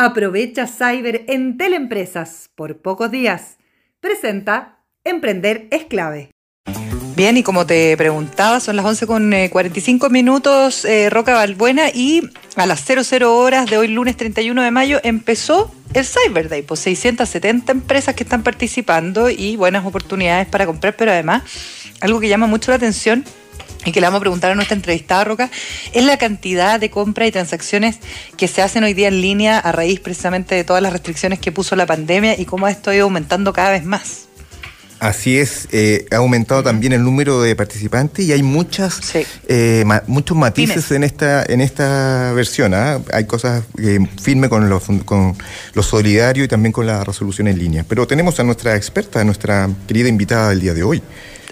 Aprovecha Cyber en Teleempresas por pocos días. Presenta Emprender es clave. Bien, y como te preguntaba, son las 11 con 45 eh, minutos, eh, Roca Balbuena, y a las 00 horas de hoy, lunes 31 de mayo, empezó el Cyber Day. Pues 670 empresas que están participando y buenas oportunidades para comprar, pero además, algo que llama mucho la atención y que le vamos a preguntar a nuestra entrevistada Roca, es la cantidad de compras y transacciones que se hacen hoy día en línea a raíz precisamente de todas las restricciones que puso la pandemia y cómo esto ha ido aumentando cada vez más. Así es, eh, ha aumentado también el número de participantes y hay muchas, eh, muchos matices en esta en esta versión. ¿ah? Hay cosas eh, firme con lo, con lo solidario y también con la resolución en línea. Pero tenemos a nuestra experta, a nuestra querida invitada del día de hoy.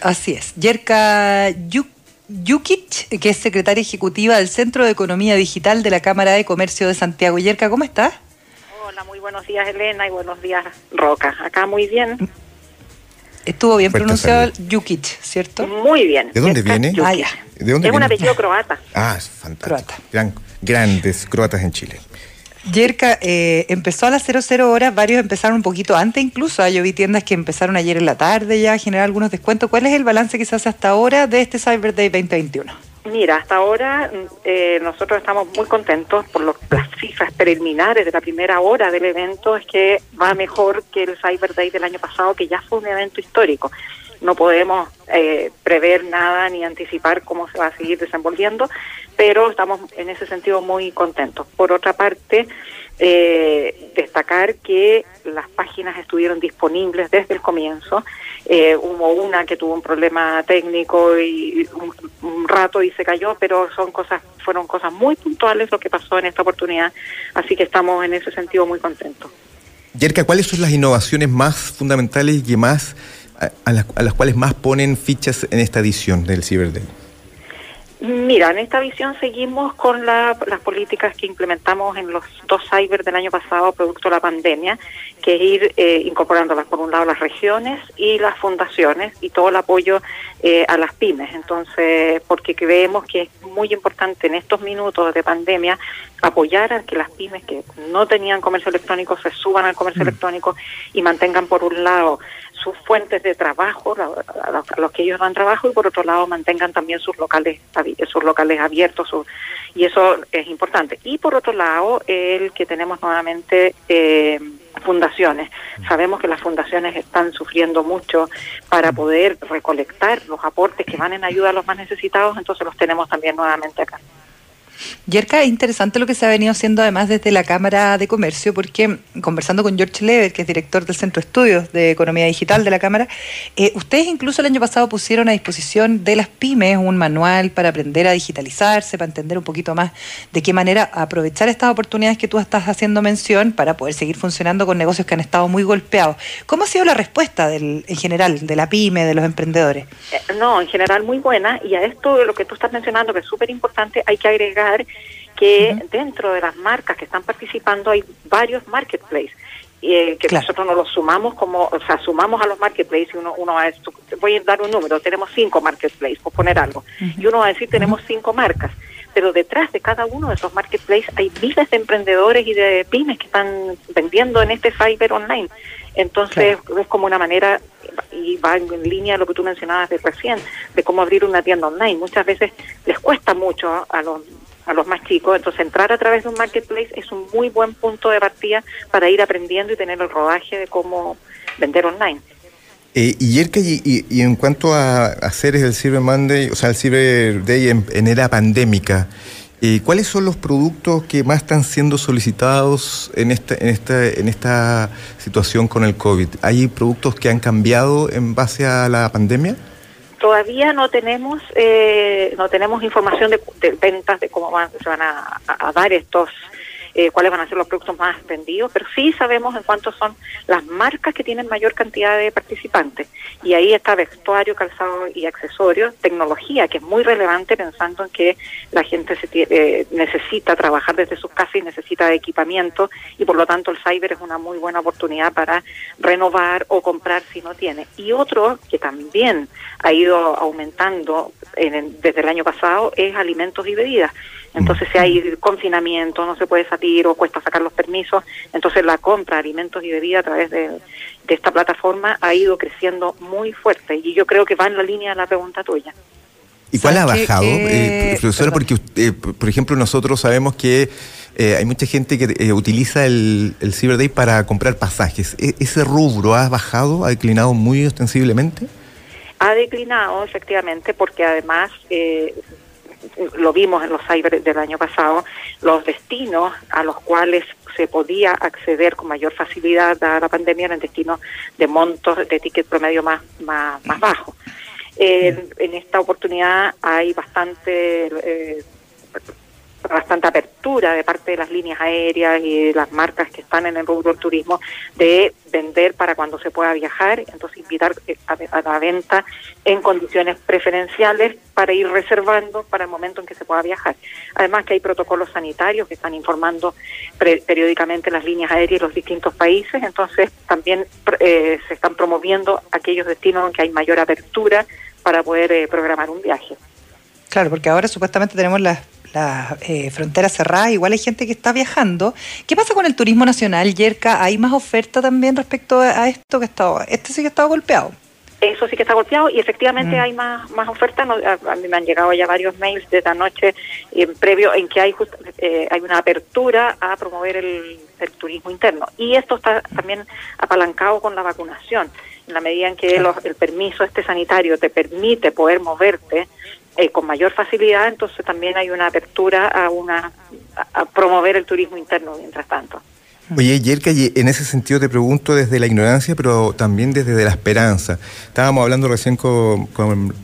Así es, Yerka Yukic, que es secretaria ejecutiva del Centro de Economía Digital de la Cámara de Comercio de Santiago. Yerka, ¿cómo estás? Hola, muy buenos días Elena y buenos días Roca. Acá muy bien. Estuvo bien pronunciado Jukic, ¿cierto? Muy bien. ¿De dónde viene? Ah, ¿De dónde es un apellido croata. Ah, es fantástico. Croata. grandes croatas en Chile. Yerka, eh, empezó a las 00 horas, varios empezaron un poquito antes incluso. Ah, yo vi tiendas que empezaron ayer en la tarde ya a generar algunos descuentos. ¿Cuál es el balance que se hace hasta ahora de este Cyber Day 2021? Mira, hasta ahora eh, nosotros estamos muy contentos por las cifras preliminares de la primera hora del evento, es que va mejor que el Cyber Day del año pasado, que ya fue un evento histórico. No podemos eh, prever nada ni anticipar cómo se va a seguir desenvolviendo, pero estamos en ese sentido muy contentos. Por otra parte, eh, destacar que las páginas estuvieron disponibles desde el comienzo. Eh, hubo una que tuvo un problema técnico y un, rato y se cayó, pero son cosas, fueron cosas muy puntuales lo que pasó en esta oportunidad, así que estamos en ese sentido muy contentos. Yerka, ¿cuáles son las innovaciones más fundamentales y que más a, las, a las cuales más ponen fichas en esta edición del Cyber Day? Mira, en esta visión seguimos con las políticas que implementamos en los dos cyber del año pasado, producto de la pandemia, que es ir eh, incorporándolas, por un lado, las regiones y las fundaciones y todo el apoyo eh, a las pymes. Entonces, porque creemos que es muy importante en estos minutos de pandemia apoyar a que las pymes que no tenían comercio electrónico se suban al comercio mm. electrónico y mantengan, por un lado, sus fuentes de trabajo, a los que ellos dan trabajo, y por otro lado mantengan también sus locales, sus locales abiertos, y eso es importante. Y por otro lado, el que tenemos nuevamente eh, fundaciones. Sabemos que las fundaciones están sufriendo mucho para poder recolectar los aportes que van en ayuda a los más necesitados, entonces los tenemos también nuevamente acá. Yerka, es interesante lo que se ha venido haciendo además desde la Cámara de Comercio, porque conversando con George Lever, que es director del Centro de Estudios de Economía Digital de la Cámara, eh, ustedes incluso el año pasado pusieron a disposición de las pymes un manual para aprender a digitalizarse, para entender un poquito más de qué manera aprovechar estas oportunidades que tú estás haciendo mención para poder seguir funcionando con negocios que han estado muy golpeados. ¿Cómo ha sido la respuesta del, en general de la pyme, de los emprendedores? Eh, no, en general muy buena, y a esto lo que tú estás mencionando, que es súper importante, hay que agregar que dentro de las marcas que están participando hay varios marketplaces. Eh, que nosotros nos los sumamos como, o sea, sumamos a los marketplaces y uno, uno va a decir, voy a dar un número, tenemos cinco marketplaces, por poner algo, y uno va a decir, tenemos cinco marcas, pero detrás de cada uno de esos marketplaces hay miles de emprendedores y de pymes que están vendiendo en este cyber online. Entonces es como una manera, y va en línea lo que tú mencionabas de recién, de cómo abrir una tienda online. Muchas veces les cuesta mucho a los a los más chicos. Entonces, entrar a través de un marketplace es un muy buen punto de partida para ir aprendiendo y tener el rodaje de cómo vender online. Eh, y, y, y, en cuanto a hacer el Cyber Monday, o sea, el Cyber Day en, era pandémica, eh, ¿cuáles son los productos que más están siendo solicitados en esta, en, esta, en esta situación con el COVID? ¿Hay productos que han cambiado en base a la pandemia? Todavía no tenemos eh, no tenemos información de, ventas de cómo van, se van a, dar estos eh, cuáles van a ser los productos más vendidos, pero sí sabemos en cuánto son las marcas que tienen mayor cantidad de participantes. Y ahí está vestuario, calzado y accesorios, tecnología, que es muy relevante pensando en que la gente se eh, necesita trabajar desde sus casas y necesita equipamiento y por lo tanto el cyber es una muy buena oportunidad para renovar o comprar si no tiene. Y otro que también ha ido aumentando desde el año pasado es alimentos y bebidas. Entonces, si hay confinamiento, no se puede salir o cuesta sacar los permisos, entonces la compra de alimentos y bebidas a través de, esta plataforma ha ido creciendo muy fuerte y yo creo que va en la línea de la pregunta tuya. ¿Y cuál ha bajado, eh, profesora? Porque, eh, por ejemplo, nosotros sabemos que eh, hay mucha gente que utiliza el, el Cyber Day para comprar pasajes. ¿E-, ¿Ese rubro ha bajado, ha declinado muy ostensiblemente? Ha declinado, efectivamente, porque además lo vimos en los cyber del año pasado, los destinos a los cuales se podía acceder con mayor facilidad a la pandemia eran destinos de montos de ticket promedio más, más, más bajo. en esta oportunidad hay bastante eh, bastante apertura de parte de las líneas aéreas y de las marcas que están en el rubro turismo de vender para cuando se pueda viajar, entonces invitar eh, a, la venta en condiciones preferenciales para ir reservando para el momento en que se pueda viajar. Además que hay protocolos sanitarios que están informando periódicamente las líneas aéreas y los distintos países, entonces también eh, se están promoviendo aquellos destinos en que hay mayor apertura para poder eh, programar un viaje. Claro, porque ahora supuestamente tenemos las las eh, fronteras cerradas, igual hay gente que está viajando. ¿Qué pasa con el turismo nacional, Yerka? ¿Hay más oferta también respecto a esto que está, este sí que está golpeado? Eso sí que está golpeado y efectivamente mm. hay más más oferta. a, mí me han llegado ya varios mails de esta noche eh, previo en que hay eh, hay una apertura a promover el, turismo interno y esto está también apalancado con la vacunación. En la medida en que el permiso este sanitario te permite poder moverte eh, con mayor facilidad, entonces también hay una apertura a, una, a promover el turismo interno mientras tanto. Oye, Yerka, en ese sentido te pregunto desde la ignorancia, pero también desde la esperanza. Estábamos hablando recién con,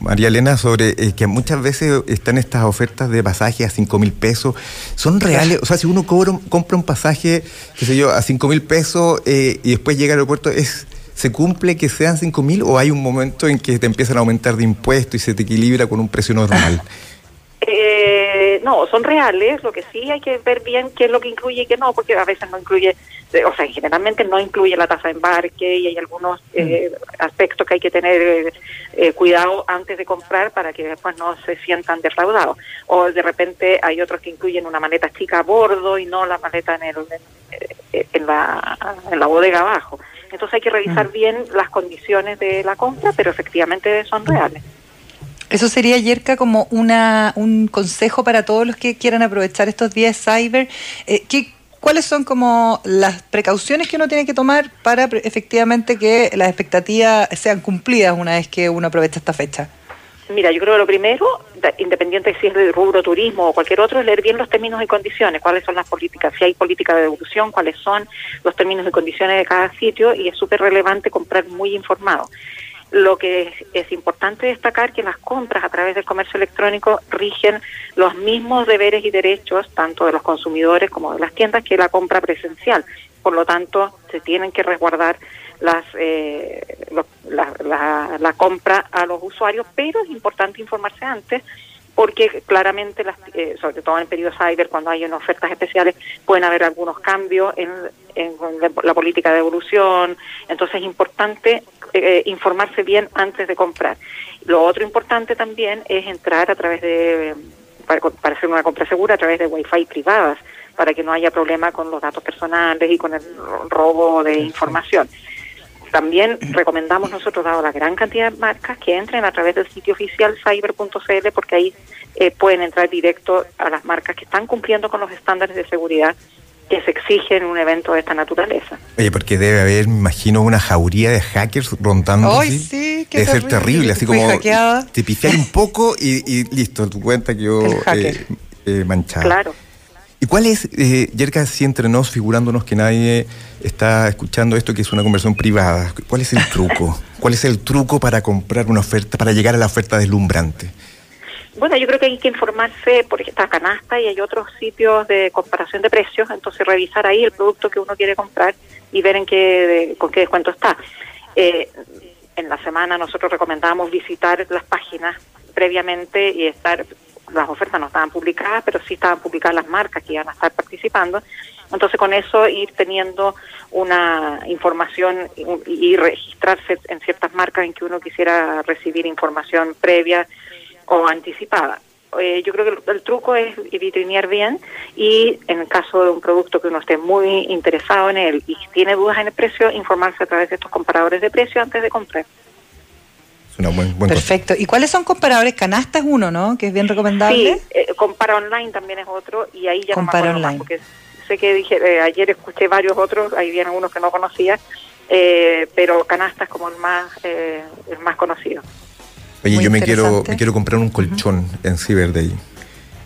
María Elena sobre eh, que muchas veces están estas ofertas de pasaje a 5 mil pesos. ¿Son reales? O sea, si uno compra un pasaje, qué sé yo, a 5 mil pesos eh, y después llega al aeropuerto, ¿es ¿Se cumple que sean 5 mil o hay un momento en que te empiezan a aumentar de impuestos y se te equilibra con un precio normal? Eh, no, son reales, lo que sí hay que ver bien qué es lo que incluye y qué no, porque a veces no incluye, o sea, generalmente no incluye la tasa de embarque y hay algunos eh, mm. aspectos que hay que tener eh, cuidado antes de comprar para que después no se sientan defraudados. O de repente hay otros que incluyen una maleta chica a bordo y no la maleta en, el, en, la, en la bodega abajo. Entonces hay que revisar mm. bien las condiciones de la compra, pero efectivamente son reales. Eso sería, Yerka, como una, un consejo para todos los que quieran aprovechar estos días cyber. Eh, ¿qué, ¿Cuáles son como las precauciones que uno tiene que tomar para efectivamente que las expectativas sean cumplidas una vez que uno aprovecha esta fecha? Mira, yo creo que lo primero, independiente de si es de rubro turismo o cualquier otro, es leer bien los términos y condiciones, cuáles son las políticas, si hay política de devolución, cuáles son los términos y condiciones de cada sitio y es súper relevante comprar muy informado. Lo que es, importante destacar que las compras a través del comercio electrónico rigen los mismos deberes y derechos tanto de los consumidores como de las tiendas que la compra presencial. Por lo tanto, se tienen que resguardar las, eh, la, la, compra a los usuarios, pero es importante informarse antes porque claramente, las, eh, sobre todo en el periodo cyber, cuando hay ofertas especiales, pueden haber algunos cambios en, en la política de evolución. Entonces es importante eh, informarse bien antes de comprar. Lo otro importante también es entrar a través de, para, para hacer una compra segura, a través de Wi-Fi privadas, para que no haya problema con los datos personales y con el robo de información. También recomendamos nosotros, dado la gran cantidad de marcas, que entren a través del sitio oficial cyber.cl porque ahí eh, pueden entrar directo a las marcas que están cumpliendo con los estándares de seguridad que se exigen en un evento de esta naturaleza. Oye, porque debe haber, me imagino, una jauría de hackers rondando. Ay, sí, debe ser terrible, así como te pifiar un poco y, listo, tu cuenta quedó eh, eh, manchada. Claro. ¿Y cuál es, eh, Yerka, así entre nos, figurándonos que nadie está escuchando esto, que es una conversión privada, cuál es el truco? ¿Cuál es el truco para comprar una oferta, para llegar a la oferta deslumbrante? Bueno, yo creo que hay que informarse por esta canasta y hay otros sitios de comparación de precios, entonces revisar ahí el producto que uno quiere comprar y ver en qué, con qué descuento está. Eh, en la semana nosotros recomendamos visitar las páginas previamente y estar las ofertas no estaban publicadas, pero sí estaban publicadas las marcas que iban a estar participando. Entonces, con eso ir teniendo una información y registrarse en ciertas marcas en que uno quisiera recibir información previa o anticipada. eh, yo creo que el, truco es vitrinear bien y en el caso de un producto que uno esté muy interesado en él y tiene dudas en el precio, informarse a través de estos comparadores de precio antes de comprar. Perfecto. ¿Y cuáles son comparadores? Canasta es uno, ¿no? Que es bien recomendable. Sí, eh, Compara Online también es otro y ahí ya compara online. porque sé que dije, eh, ayer escuché varios otros, ahí vienen unos que no conocía, eh, pero Canasta es como el más, el más conocido. Oye, yo me quiero, me quiero comprar un colchón en Cyber Day.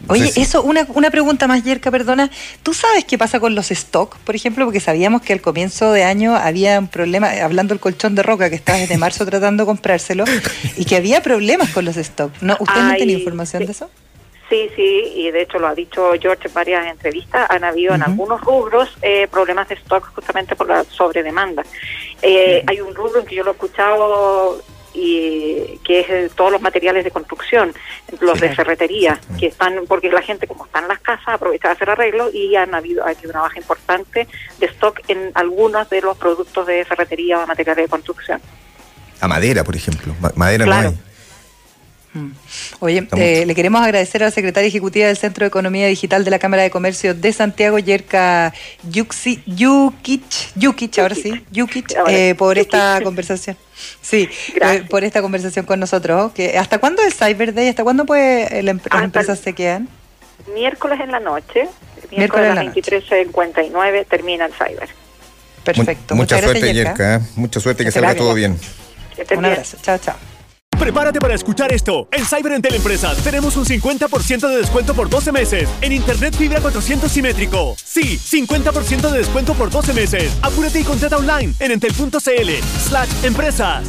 Oye, eso, una, una pregunta más, Yerka, perdona. ¿Tú sabes qué pasa con los stock, por ejemplo? Porque sabíamos que al comienzo de año había un problema, hablando del colchón de roca, que estaba desde marzo tratando de comprárselo, y que había problemas con los stock. ¿No, ¿Usted no tiene información de eso? Sí, sí, y de hecho lo ha dicho George en varias entrevistas, han habido en algunos rubros eh, problemas de stock justamente por la sobredemanda. Eh, hay un rubro en que yo lo he escuchado y que es todos los materiales de construcción, los de ferretería, que están, porque la gente como está en las casas aprovecha de hacer arreglos y han habido, una baja importante de stock en algunos de los productos de ferretería o materiales de construcción. A madera, por ejemplo. Madera no hay. Mm. Oye, eh, le queremos agradecer a la secretaria ejecutiva del Centro de Economía Digital de la Cámara de Comercio de Santiago, Yerka Yukic, ahora sí, Yukic, eh, por esta conversación. Sí, eh, por esta conversación con nosotros. ¿Hasta cuándo es Cyber Day? ¿Hasta cuándo puede las empresas se quedan? Miércoles en la noche, miércoles, a las 23.59 termina el Cyber. Perfecto. mucha suerte, Yerka. Mucha suerte, que, salga todo bien. Un abrazo. Chao, chao. Prepárate para escuchar esto. En Cyber Entel Empresas tenemos un 50% de descuento por 12 meses en Internet Fibra 400 simétrico. Sí, 50% de descuento por 12 meses. Apúrate y contrata online en entel.cl slash empresas.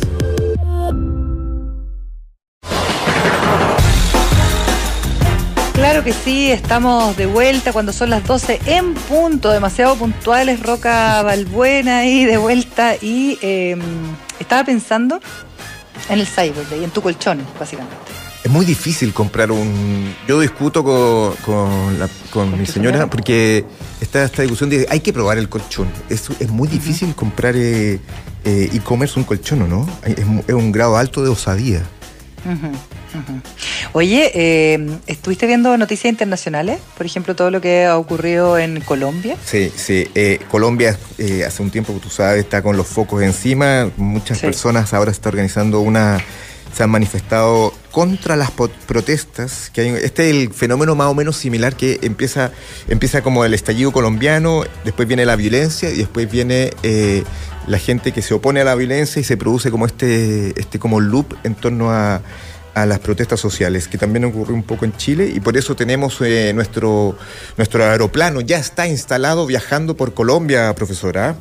Claro que sí, estamos de vuelta cuando son las 12 en punto, demasiado puntuales, Roca Balbuena y de vuelta. Y em, estaba pensando en el Cyber y en tu colchón, básicamente. Es muy difícil comprar un. Yo discuto con, con, mi señora porque está esta discusión de hay que probar el colchón. Es, es muy difícil comprar eh, eh, e-commerce un colchón, ¿no? Es, es, un grado alto de osadía. Oye, eh, ¿estuviste viendo noticias internacionales? Por ejemplo, todo lo que ha ocurrido en Colombia. Sí, sí. Eh, Colombia eh, hace un tiempo, tú sabes, está con los focos encima. Muchas personas ahora se está organizando una se han manifestado contra las protestas. Que hay, este es el fenómeno más o menos similar que empieza, empieza como el estallido colombiano, después viene la violencia y después viene la gente que se opone a la violencia y se produce como este, este como loop en torno a, a las protestas sociales, que también ocurrió un poco en Chile, y por eso tenemos eh, nuestro, nuestro aeroplano, ya está instalado viajando por Colombia, profesora.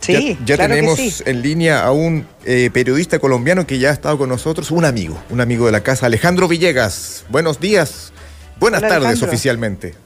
Sí, ya, tenemos en línea a un eh, periodista colombiano que ya ha estado con nosotros, un amigo, un amigo de la casa, Alejandro Villegas. Buenos días, buenas tardes oficialmente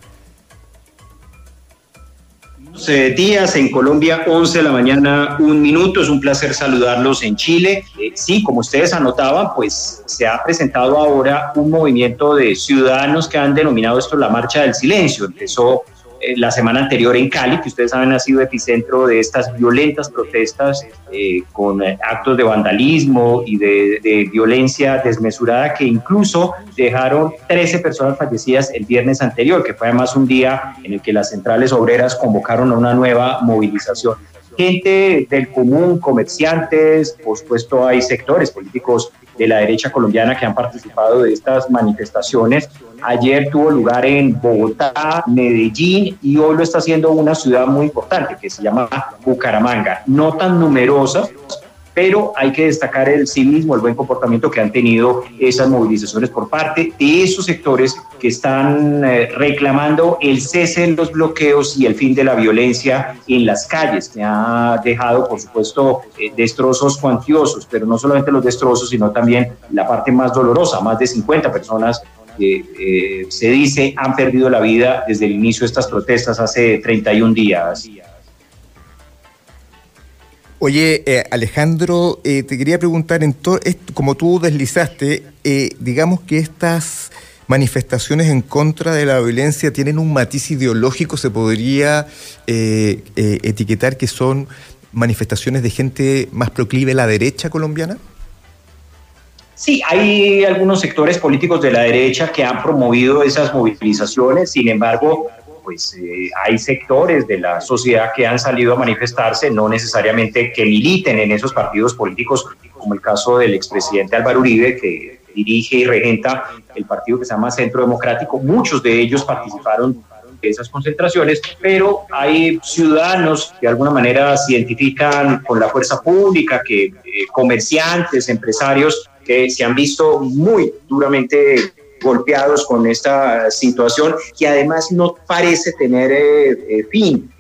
días, en Colombia 11 de la mañana, un minuto. Es un placer saludarlos en Chile. Eh, sí, como ustedes anotaban, pues se ha presentado ahora un movimiento de ciudadanos que han denominado esto la Marcha del Silencio. Empezó eh, la semana anterior en Cali, que ustedes saben ha sido epicentro de estas violentas protestas eh, con eh, actos de vandalismo y de, violencia desmesurada que incluso dejaron 13 personas fallecidas el viernes anterior, que fue además un día en el que las centrales obreras convocaron a una nueva movilización gente del común, comerciantes, por supuesto hay sectores políticos de la derecha colombiana que han participado de estas manifestaciones. Ayer tuvo lugar en Bogotá, Medellín y hoy lo está haciendo una ciudad muy importante que se llama Bucaramanga. No tan numerosa, pero hay que destacar el civismo, el buen comportamiento que han tenido esas movilizaciones por parte de esos sectores que están eh, reclamando el cese de los bloqueos y el fin de la violencia en las calles, que ha dejado, por supuesto, eh, destrozos cuantiosos, pero no solamente los destrozos, sino también la parte más dolorosa, más de 50 personas eh, se dice han perdido la vida desde el inicio de estas protestas hace 31 días. Oye, eh, Alejandro, eh, te quería preguntar, en como tú deslizaste, digamos que estas manifestaciones en contra de la violencia tienen un matiz ideológico, se podría etiquetar que son manifestaciones de gente más proclive a la derecha colombiana? Sí, hay algunos sectores políticos de la derecha que han promovido esas movilizaciones, sin embargo, pues eh, hay sectores de la sociedad que han salido a manifestarse, no necesariamente que militen en esos partidos políticos, como el caso del expresidente Álvaro Uribe, que dirige y regenta el partido que se llama Centro Democrático. Muchos de ellos participaron de esas concentraciones, pero hay ciudadanos que de alguna manera se identifican con la fuerza pública, que eh, comerciantes, empresarios que se han visto muy duramente golpeados con esta situación que además no parece tener eh, eh, fin.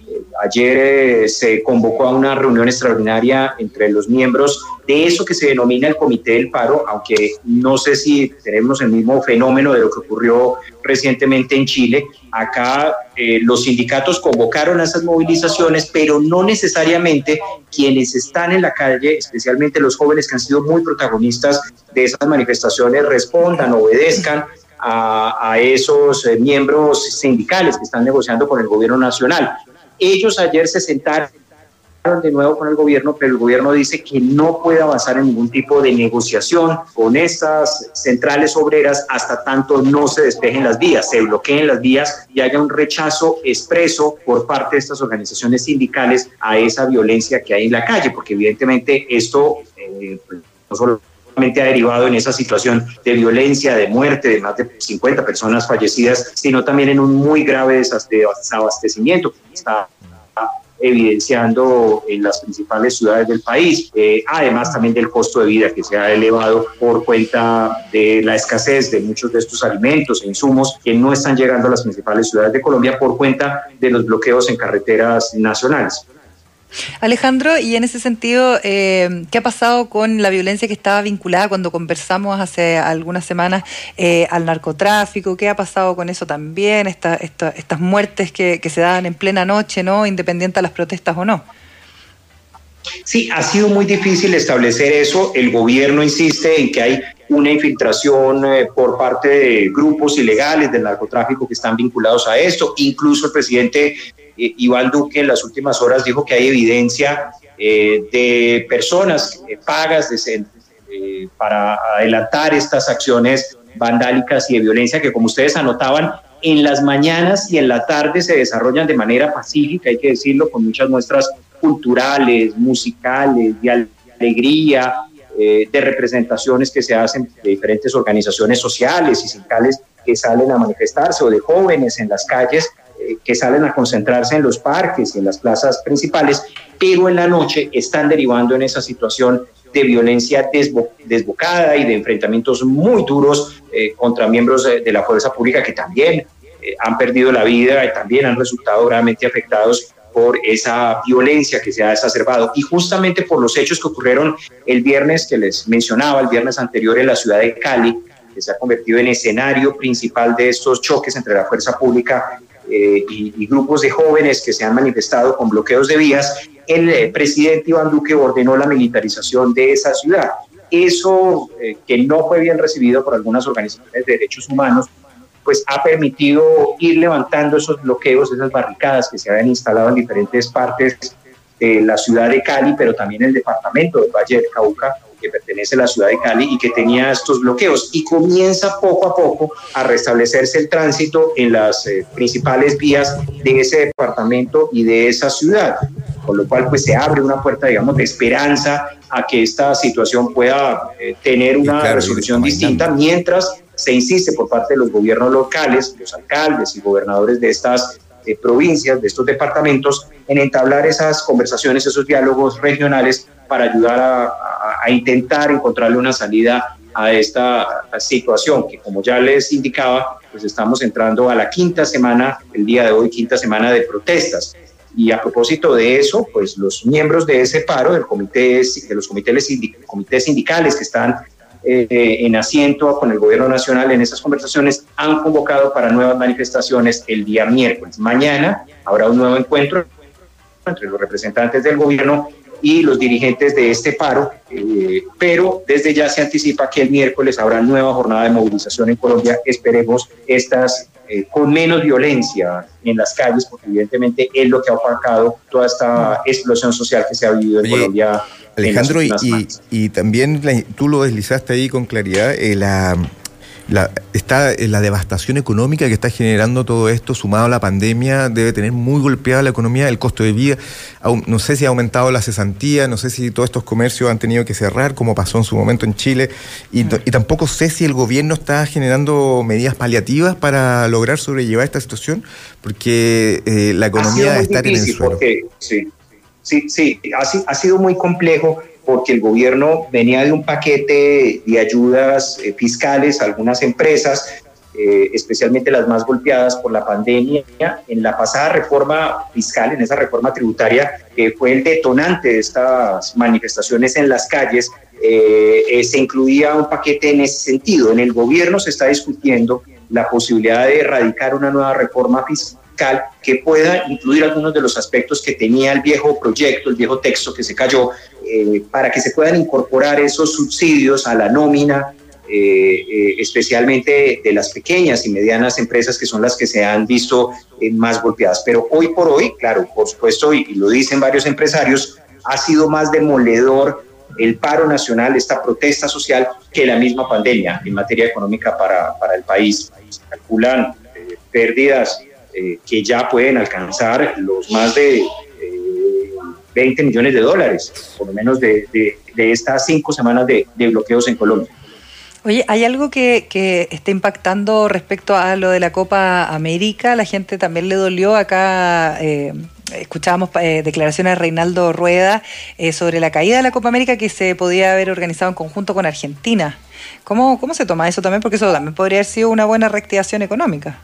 Ayer eh, se convocó a una reunión extraordinaria entre los miembros de eso que se denomina el Comité del Paro, aunque no sé si tenemos el mismo fenómeno de lo que ocurrió recientemente en Chile. Acá los sindicatos convocaron a esas movilizaciones, pero no necesariamente quienes están en la calle, especialmente los jóvenes que han sido muy protagonistas de esas manifestaciones, respondan, obedezcan a, a esos miembros sindicales que están negociando con el gobierno nacional. Ellos ayer se sentaron de nuevo con el gobierno, pero el gobierno dice que no puede avanzar en ningún tipo de negociación con estas centrales obreras hasta tanto no se despejen las vías, se bloqueen las vías y haya un rechazo expreso por parte de estas organizaciones sindicales a esa violencia que hay en la calle, porque evidentemente esto eh, pues, no solo ha derivado en esa situación de violencia, de muerte, de más de 50 personas fallecidas, sino también en un muy grave desabastecimiento que está evidenciando en las principales ciudades del país, eh, además también del costo de vida que se ha elevado por cuenta de la escasez de muchos de estos alimentos e insumos que no están llegando a las principales ciudades de Colombia por cuenta de los bloqueos en carreteras nacionales. Alejandro, y en ese sentido, eh, ¿qué ha pasado con la violencia que estaba vinculada cuando conversamos hace algunas semanas eh, al narcotráfico? ¿Qué ha pasado con eso también? estas muertes que, se dan en plena noche, ¿no? Independiente de las protestas o no. Sí, ha sido muy difícil establecer eso. El gobierno insiste en que hay una infiltración eh, por parte de grupos ilegales del narcotráfico que están vinculados a esto. Incluso el presidente eh, Iván Duque en las últimas horas dijo que hay evidencia eh, de personas eh, pagas para adelantar estas acciones vandálicas y de violencia que, como ustedes anotaban, en las mañanas y en la tarde se desarrollan de manera pacífica, hay que decirlo, con muchas muestras culturales, musicales, de alegría, de representaciones que se hacen de diferentes organizaciones sociales y sindicales que salen a manifestarse o de jóvenes en las calles que salen a concentrarse en los parques y en las plazas principales, pero en la noche están derivando en esa situación de violencia desbocada y de enfrentamientos muy duros eh, contra miembros de, la fuerza pública que también eh, han perdido la vida y también han resultado gravemente afectados por esa violencia que se ha exacerbado. Y justamente por los hechos que ocurrieron el viernes que les mencionaba, el viernes anterior en la ciudad de Cali, que se ha convertido en escenario principal de estos choques entre la fuerza pública eh, y, grupos de jóvenes que se han manifestado con bloqueos de vías, el eh, presidente Iván Duque ordenó la militarización de esa ciudad. Eso, eh, que no fue bien recibido por algunas organizaciones de derechos humanos, pues ha permitido ir levantando esos bloqueos, esas barricadas que se habían instalado en diferentes partes de la ciudad de Cali, pero también el departamento del Valle del Cauca, que pertenece a la ciudad de Cali y que tenía estos bloqueos. Y comienza poco a poco a restablecerse el tránsito en las eh, principales vías de ese departamento y de esa ciudad. Con lo cual, pues se abre una puerta, digamos, de esperanza a que esta situación pueda eh, tener una resolución distinta, mientras se insiste por parte de los gobiernos locales, los alcaldes y gobernadores de estas eh, provincias, de estos departamentos, en entablar esas conversaciones, esos diálogos regionales para ayudar a, intentar encontrarle una salida a esta situación que como ya les indicaba, pues estamos entrando a la quinta semana, el día de hoy, quinta semana de protestas. Y a propósito de eso, pues los miembros de ese paro, del comité, de los comités, comités sindicales que están eh, en asiento con el gobierno nacional en esas conversaciones, han convocado para nuevas manifestaciones el día miércoles. Mañana habrá un nuevo encuentro entre los representantes del gobierno y los dirigentes de este paro, eh, pero desde ya se anticipa que el miércoles habrá nueva jornada de movilización en Colombia. Esperemos estas eh, con menos violencia en las calles, porque evidentemente es lo que ha opacado toda esta explosión social que se ha vivido en Colombia. Alejandro, y, y, también tú lo deslizaste ahí con claridad, eh, la la, está la devastación económica que está generando todo esto, sumado a la pandemia, debe tener muy golpeada la economía, el costo de vida. No sé si ha aumentado la cesantía, no sé si todos estos comercios han tenido que cerrar, como pasó en su momento en Chile, y, tampoco sé si el gobierno está generando medidas paliativas para lograr sobrellevar esta situación, porque eh, la economía está en el suelo. sí, sí, sí, ha sido muy complejo porque el gobierno venía de un paquete de ayudas eh, fiscales a algunas empresas, eh, especialmente las más golpeadas por la pandemia. En la pasada reforma fiscal, en esa reforma tributaria, que fue el detonante de estas manifestaciones en las calles, eh, se incluía un paquete en ese sentido. En el gobierno se está discutiendo la posibilidad de erradicar una nueva reforma fiscal que pueda incluir algunos de los aspectos que tenía el viejo proyecto, el viejo texto que se cayó, eh, para que se puedan incorporar esos subsidios a la nómina, eh, eh, especialmente de las pequeñas y medianas empresas que son las que se han visto más golpeadas. Pero hoy por hoy, claro, por supuesto, y, lo dicen varios empresarios, ha sido más demoledor el paro nacional, esta protesta social, que la misma pandemia en materia económica para, para el país. Se calculan pérdidas que ya pueden alcanzar los más de 20 millones de dólares, por lo menos de, estas cinco semanas de, bloqueos en Colombia. Oye, ¿hay algo que, que está impactando respecto a lo de la Copa América? La gente también le dolió acá. Eh, escuchábamos eh, declaraciones de Reinaldo Rueda eh, sobre la caída de la Copa América que se podía haber organizado en conjunto con Argentina. ¿Cómo, ¿Cómo se toma eso también? Porque eso también podría haber sido una buena reactivación económica.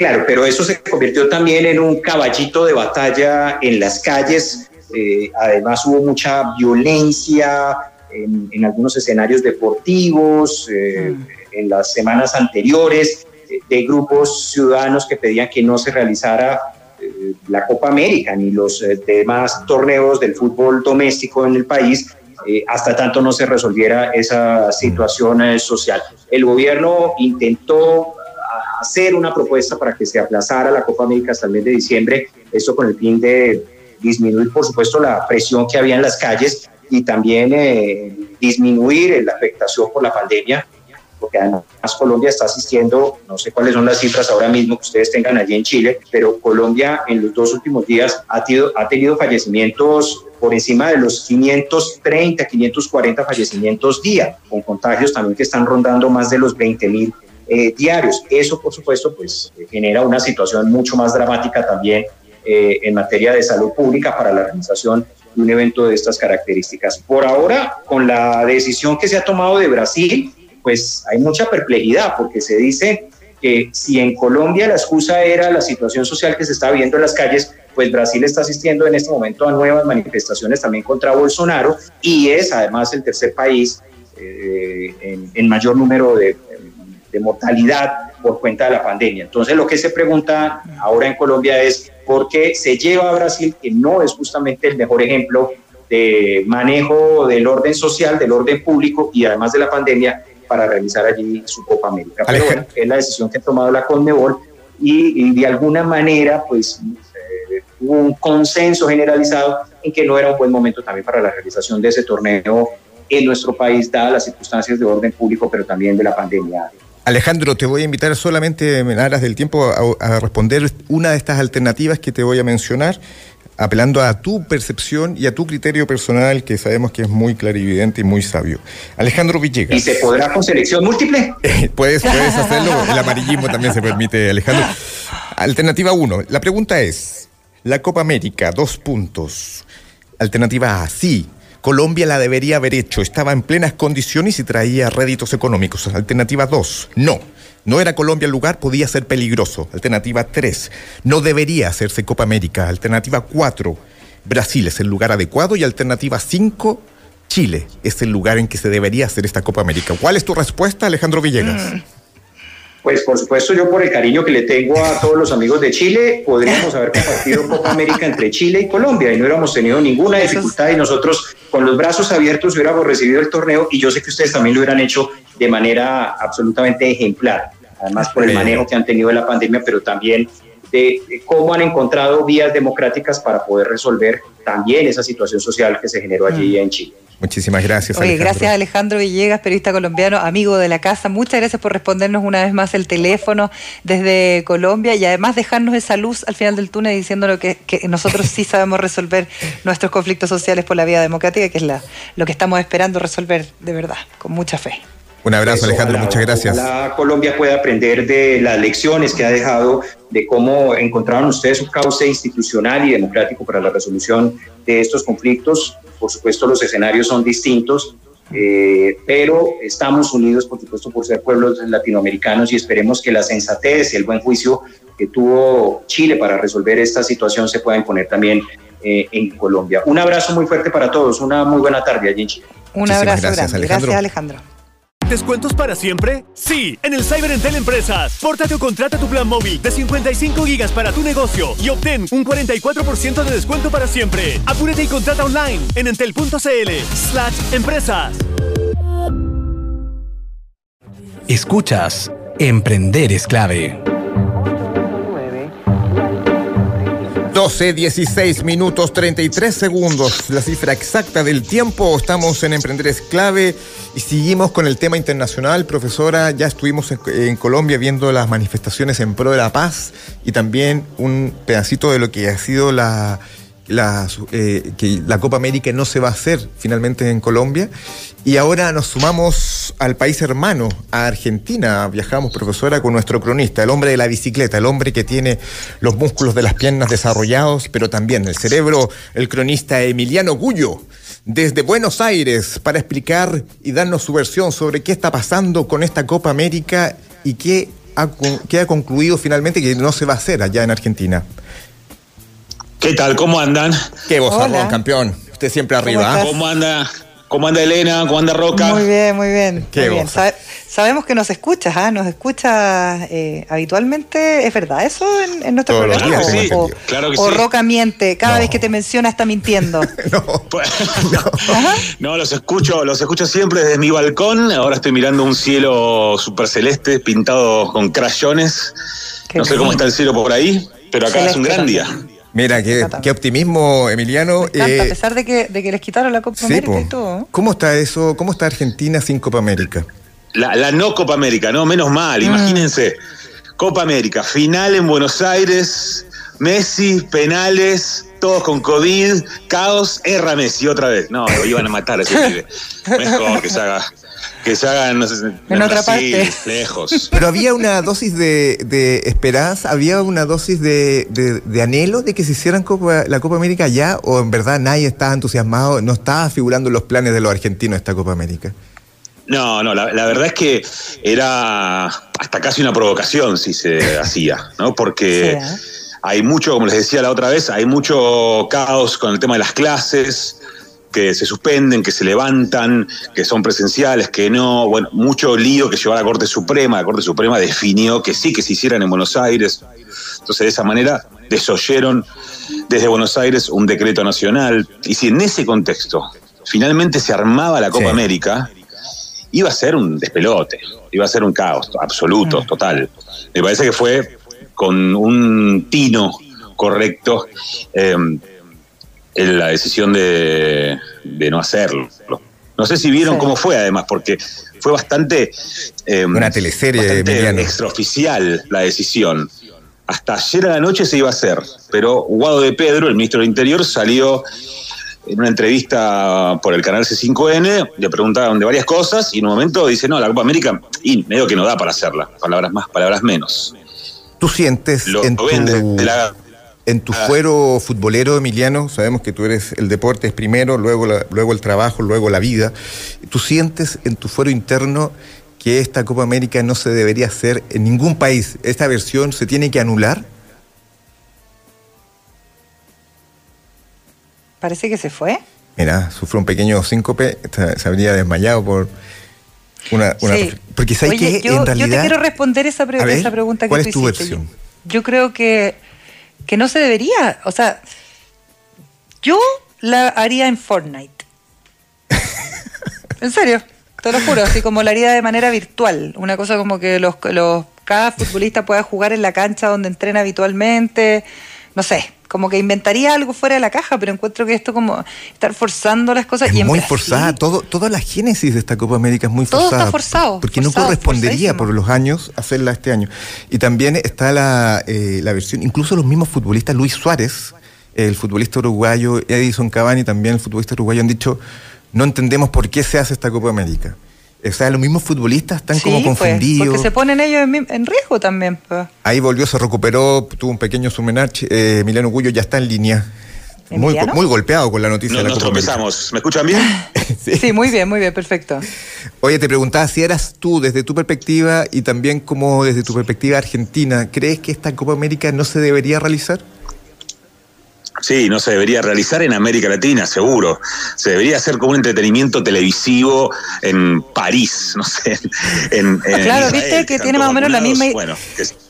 Claro, pero eso se convirtió también en un caballito de batalla en las calles. Eh, además hubo mucha violencia en, algunos escenarios deportivos, eh, mm. en las semanas anteriores, eh, de grupos ciudadanos que pedían que no se realizara la Copa América ni los demás torneos del fútbol doméstico en el país. hasta tanto no se resolviera esa situación social. El gobierno intentó hacer una propuesta para que se aplazara la Copa América hasta el mes de diciembre, esto con el fin de disminuir, por supuesto, la presión que había en las calles y también eh, disminuir la afectación por la pandemia, porque además Colombia está asistiendo, no sé cuáles son las cifras ahora mismo que ustedes tengan allí en Chile, pero Colombia en los dos últimos días ha, tenido, ha tenido fallecimientos por encima de los 530, 540 fallecimientos día, con contagios también que están rondando más de los 20 mil eh, diarios. Eso, por supuesto, pues genera una situación mucho más dramática también eh, en materia de salud pública para la organización de un evento de estas características. Por ahora, con la decisión que se ha tomado de Brasil, pues hay mucha perplejidad porque se dice que si en Colombia la excusa era la situación social que se está viendo en las calles, pues Brasil está asistiendo en este momento a nuevas manifestaciones también contra Bolsonaro y es además el tercer país eh, en, mayor número de de mortalidad por cuenta de la pandemia. Entonces lo que se pregunta ahora en Colombia es por qué se lleva a Brasil, que no es justamente el mejor ejemplo de manejo del orden social, del orden público y además de la pandemia para realizar allí su Copa América. Pero bueno, es la decisión que ha tomado la Conmebol y, de alguna manera pues eh, hubo un consenso generalizado en que no era un buen momento también para la realización de ese torneo en nuestro país, dadas las circunstancias de orden público, pero también de la pandemia. Alejandro, te voy a invitar solamente en aras del tiempo a, responder una de estas alternativas que te voy a mencionar, apelando a tu percepción y a tu criterio personal, que sabemos que es muy clarividente y muy sabio. Alejandro Villegas. ¿Y se podrá con selección múltiple? puedes, puedes hacerlo, el amarillismo también se permite, Alejandro. Alternativa 1, la pregunta es, la Copa América, dos puntos. Alternativa A, sí, Colombia la debería haber hecho, estaba en plenas condiciones y traía réditos económicos. Alternativa 2, no. No era Colombia el lugar, podía ser peligroso. Alternativa 3, no debería hacerse Copa América. Alternativa 4, Brasil es el lugar adecuado. Y alternativa 5, Chile es el lugar en que se debería hacer esta Copa América. ¿Cuál es tu respuesta, Alejandro Villegas? Mm. Pues por supuesto yo por el cariño que le tengo a todos los amigos de Chile, podríamos haber compartido Copa América entre Chile y Colombia y no hubiéramos tenido ninguna dificultad y nosotros con los brazos abiertos hubiéramos recibido el torneo y yo sé que ustedes también lo hubieran hecho de manera absolutamente ejemplar. además por el manejo que han tenido de la pandemia, pero también de, cómo han encontrado vías democráticas para poder resolver también esa situación social que se generó allí mm. en Chile. Muchísimas gracias. Oye, gracias Alejandro Villegas, periodista colombiano, amigo de la casa. Muchas gracias por respondernos una vez más el teléfono desde Colombia y además dejarnos esa luz al final del túnel diciéndonos que, que nosotros sí sabemos resolver nuestros conflictos sociales por la vía democrática, que es la, lo que estamos esperando resolver de verdad, con mucha fe. Un abrazo, Alejandro, muchas gracias. La Colombia puede aprender de las lecciones que ha dejado, de cómo encontraron ustedes un cauce institucional y democrático para la resolución de estos conflictos. Por supuesto, los escenarios son distintos, eh, pero estamos unidos, por supuesto, por ser pueblos latinoamericanos y esperemos que la sensatez y el buen juicio que tuvo Chile para resolver esta situación se pueda imponer también eh, en Colombia. Un abrazo muy fuerte para todos, una muy buena tarde allí en Chile. Un abrazo grande. Gracias, Alejandro. ¿Descuentos para siempre? Sí, en el Cyber Entel Empresas. Pórtate o contrata tu plan móvil de 55 gigas para tu negocio y obtén un 44% de descuento para siempre. Apúrate y contrata online en entel.cl slash empresas. Escuchas, Emprender es clave. 12, 16 minutos, 33 segundos, la cifra exacta del tiempo. Estamos en Emprender es clave y seguimos con el tema internacional. Profesora, ya estuvimos en, Colombia viendo las manifestaciones en pro de la paz y también un pedacito de lo que ha sido la, la, eh, que la Copa América no se va a hacer finalmente en Colombia. Y ahora nos sumamos al país hermano, a Argentina. Viajamos, profesora, con nuestro cronista, el hombre de la bicicleta, el hombre que tiene los músculos de las piernas desarrollados, pero también el cerebro, el cronista Emiliano Gullo, desde Buenos Aires, para explicar y darnos su versión sobre qué está pasando con esta Copa América y qué ha, qué ha concluido finalmente que no se va a hacer allá en Argentina. ¿Qué tal? ¿Cómo andan? Qué voz, campeón. Usted siempre arriba. ¿Cómo, ¿Cómo anda? ¿Cómo anda Elena? ¿Cómo anda Roca? Muy bien, muy bien. Qué muy bien. sabemos que nos escuchas, ¿ah? Nos escuchas eh, habitualmente. ¿Es verdad eso en, nuestro programa? Claro que sí. O, claro que o Roca miente. Cada vez que te menciona está mintiendo. Pues, no. no. los escucho, los escucho siempre desde mi balcón. Ahora estoy mirando un cielo súper celeste pintado con crayones. no sé cómo está el cielo por ahí, pero acá es un gran día. Mira, qué, qué, optimismo, Emiliano. Eh, a pesar de que, de que, les quitaron la Copa América y todo. ¿Cómo está eso? ¿Cómo está Argentina sin Copa América? La, no Copa América, ¿no? Menos mal, mm. imagínense. Copa América, final en Buenos Aires, Messi, penales, todos con COVID, caos, erra Messi otra vez. No, lo iban a matar a ese pibe. Mejor que se haga que se hagan, no sé, en, otra parte. lejos. Pero había una dosis de, esperanza, había una dosis de, anhelo de que se hicieran la Copa América ya, o en verdad nadie estaba entusiasmado, no estaba figurando en los planes de los argentinos esta Copa América. No, no, la, verdad es que era hasta casi una provocación si se hacía, ¿no? Porque ¿eh? hay mucho, como les decía la otra vez, hay mucho caos con el tema de las clases, que se suspenden, que se levantan, que son presenciales, que no, bueno, mucho lío que llevó a la Corte Suprema, la Corte Suprema definió que sí que se hicieran en Buenos Aires. Entonces, de esa manera desoyeron desde Buenos Aires un decreto nacional. Y si en ese contexto finalmente se armaba la Copa América, iba a ser un despelote, iba a ser un caos absoluto, mm. total. Me parece que fue con un tino correcto. Eh, la decisión de, no hacerlo. No sé si vieron cómo fue, además, porque fue bastante. Eh, Una teleserie extraoficial la decisión. Hasta ayer a la noche se iba a hacer, pero Guado de Pedro, el ministro del Interior, salió en una entrevista por el canal C5N, le preguntaban de varias cosas y en un momento dice, no, la Copa América, y medio que no da para hacerla, palabras más, palabras menos. ¿Tú sientes Lo en tu... de la en tu ah. fuero futbolero, Emiliano, sabemos que tú eres el deporte es primero, luego, luego el trabajo, luego la vida. ¿Tú sientes en tu fuero interno que esta Copa América no se debería hacer en ningún país? ¿Esta versión se tiene que anular? Parece que se fue. Mira, sufrió un pequeño síncope, se habría desmayado por una... Porque sabes que yo, en realidad... Yo te quiero responder esa, esa pregunta que ¿cuál es tu versión? yo creo que que no se debería. O sea, yo la haría en Fortnite. en serio, te lo juro, así como la haría de manera virtual. Una cosa como que los, los cada futbolista pueda jugar en la cancha donde entrena habitualmente, no sé, como que inventaría algo fuera de la caja, pero encuentro que esto como estar forzando las cosas. Es y muy forzada, todo, toda la génesis de esta Copa América es muy forzada. Todo está forzado. Porque no correspondería por los años hacerla este año. Y también está la, eh, la versión, incluso los mismos futbolistas, Luis Suárez, el futbolista uruguayo, Edison Cavani, también el futbolista uruguayo, han dicho, no entendemos por qué se hace esta Copa América. O sea, los mismos futbolistas están como pues, confundidos. porque se ponen ellos en, riesgo también. Pues. Ahí volvió, se recuperó, tuvo un pequeño sumenache. Eh, Emiliano Gullo ya está en línea. Muy, muy, golpeado con la noticia de la nos tropezamos. ¿Me escuchan bien? sí. muy bien, muy bien, perfecto. Oye, te preguntaba si eras tú, desde tu perspectiva y también como desde tu perspectiva argentina, ¿crees que esta Copa América no se debería realizar? Sí, no se debería realizar en América Latina, seguro. Se debería hacer como un entretenimiento televisivo en París, no sé. En, claro, viste que tiene más o menos la misma,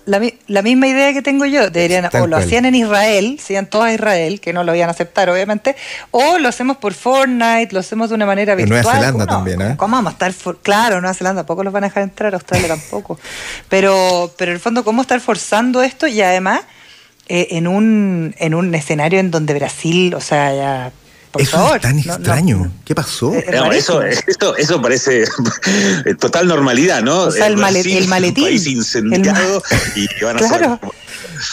la, misma idea que tengo yo. Deberían, o lo hacían en Israel, sean todos a Israel, que no lo iban a aceptar, obviamente, o lo hacemos por Fortnite, lo hacemos de una manera virtual. En Nueva Zelanda también, ¿eh? ¿Cómo vamos a estar? claro, Nueva Zelanda, tampoco los van a dejar entrar, Australia tampoco. Pero, pero en el fondo, ¿cómo estar forzando esto? Y además eh, en, un, en un escenario en donde Brasil, o sea, ya por eso es tan extraño. ¿Qué pasó? Eh, eso, eso parece total normalidad, ¿no? O sea, el, maletín. el maletín. país incendiado y van a claro.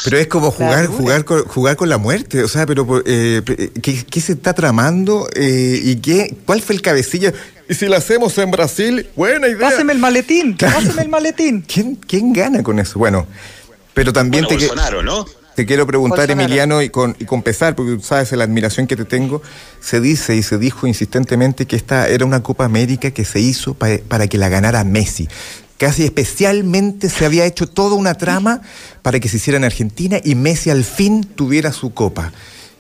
Pero es como jugar, jugar, con, jugar con la muerte. O sea, pero eh, ¿qué, se está tramando? ¿Y qué, cuál fue el cabecilla? Y si lo hacemos en Brasil, buena idea. Páseme el maletín, páseme el maletín. ¿Quién, ¿Quién gana con eso? Bueno, pero también bueno, te Bolsonaro, ¿no? Te quiero preguntar, Emiliano, y con, y con pesar, porque sabes la admiración que te tengo, se dice y se dijo insistentemente que esta era una Copa América que se hizo para que la ganara Messi. Casi especialmente se había hecho toda una trama para que se hiciera en Argentina y Messi al fin tuviera su copa.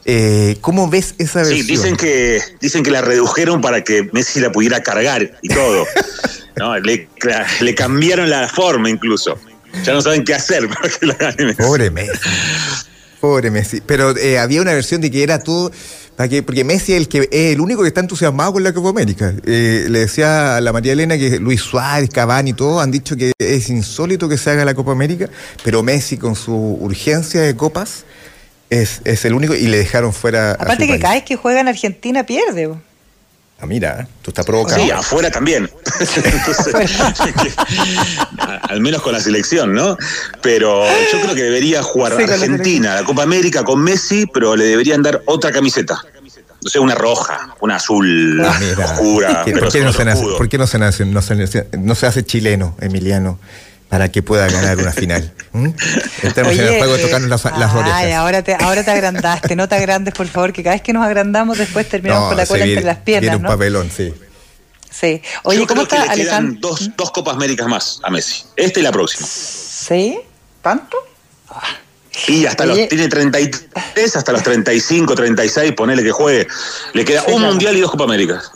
Eh, ¿Cómo ves esa versión? Sí, dicen que, dicen que la redujeron para que Messi la pudiera cargar y todo. le, le cambiaron la forma incluso ya no saben qué hacer para que la gane Messi. Pobre Messi. Pobre Messi. Pero eh, había una versión de que era todo. Para que, porque Messi es el, que, es el único que está entusiasmado con la Copa América. Eh, le decía a la María Elena que Luis Suárez, Cavani y todos han dicho que es insólito que se haga la Copa América, pero Messi con su urgencia de copas es, es el único y le dejaron fuera. Aparte que cada vez que juega en Argentina pierde. Ah, mira, tú estás provocando. Sí, afuera también. al menos con la selección, ¿no? Pero yo creo que debería jugar Argentina, la, Copa América con Messi, pero le deberían dar otra camiseta. No sé, una roja, una azul ah, oscura. ¿Por qué, no se, nace, ¿Por qué no se, nace, no, se, no se hace chileno, Emiliano? Para que pueda ganar una final. ¿Mm? Estamos en el juego de tocarnos las, las Ay, ahora te, ahora te agrandaste, no te agrandes, por favor, que cada vez que nos agrandamos después terminamos con la cola entre las piernas. Viene un papelón, sí. Sí. Oye, ¿cómo está Alejandro? Dos, dos Copas Américas más a Messi. Esta y la próxima. ¿Sí? ¿Tanto? Y hasta los, tiene 33, hasta los 35, 36, ponele que juegue. Le queda un Mundial y dos Copas Américas.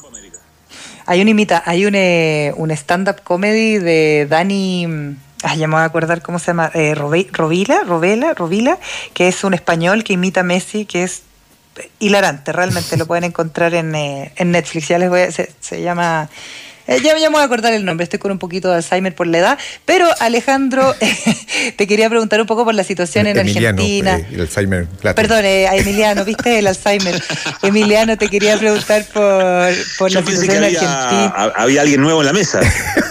Hay un imita, hay un, eh, un stand-up comedy de Dani. Ah, ya me voy a acordar cómo se llama, eh, Rovila, Rovela, Rovila, que es un español que imita a Messi, que es hilarante, realmente lo pueden encontrar en, eh, en Netflix, ya les voy a, se, se llama eh, ya, me voy a acordar el nombre, estoy con un poquito de Alzheimer por la edad. Pero Alejandro, te quería preguntar un poco por la situación en Argentina. Eh, el Alzheimer. Perdón, eh, Emiliano, ¿viste el Alzheimer? Emiliano, te quería preguntar por, por la situación en Argentina. Había alguien nuevo en la mesa.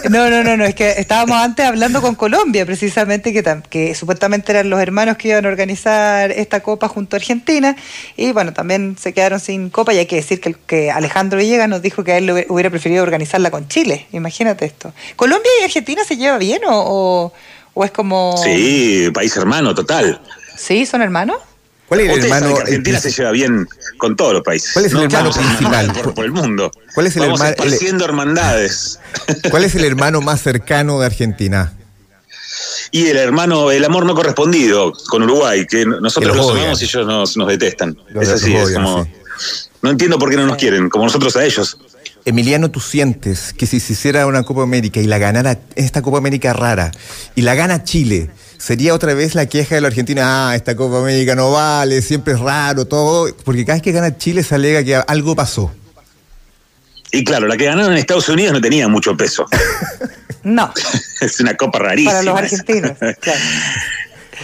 No, no, no, no, es que estábamos antes hablando con Colombia, precisamente, que, que supuestamente eran los hermanos que iban a organizar esta copa junto a Argentina. Y bueno, también se quedaron sin copa y hay que decir que, que Alejandro Villegas nos dijo que a él hubiera preferido organizarla con Chile, imagínate esto. ¿Colombia y Argentina se lleva bien o, o, es como...? Sí, país hermano, total. ¿Sí? ¿Son hermanos? ¿Cuál es el hermano? Argentina se lleva bien con todos los países. ¿Cuál es el hermano principal? Por, el mundo. ¿Cuál es el hermano? hermandades. ¿Cuál es el hermano más cercano de Argentina? Y el hermano, el amor no correspondido con Uruguay, que nosotros los, amamos y ellos nos, nos detestan. es así, es como. No entiendo por qué no nos quieren, como nosotros a ellos. Emiliano, ¿tú sientes que si se hiciera una Copa América y la ganara esta Copa América rara y la gana Chile, sería otra vez la queja de la Argentina, ah, esta Copa América no vale, siempre es raro, todo, porque cada vez que gana Chile se alega que algo pasó. Y claro, la que ganaron en Estados Unidos no tenía mucho peso. no. es una copa rarísima. Para los argentinos, claro.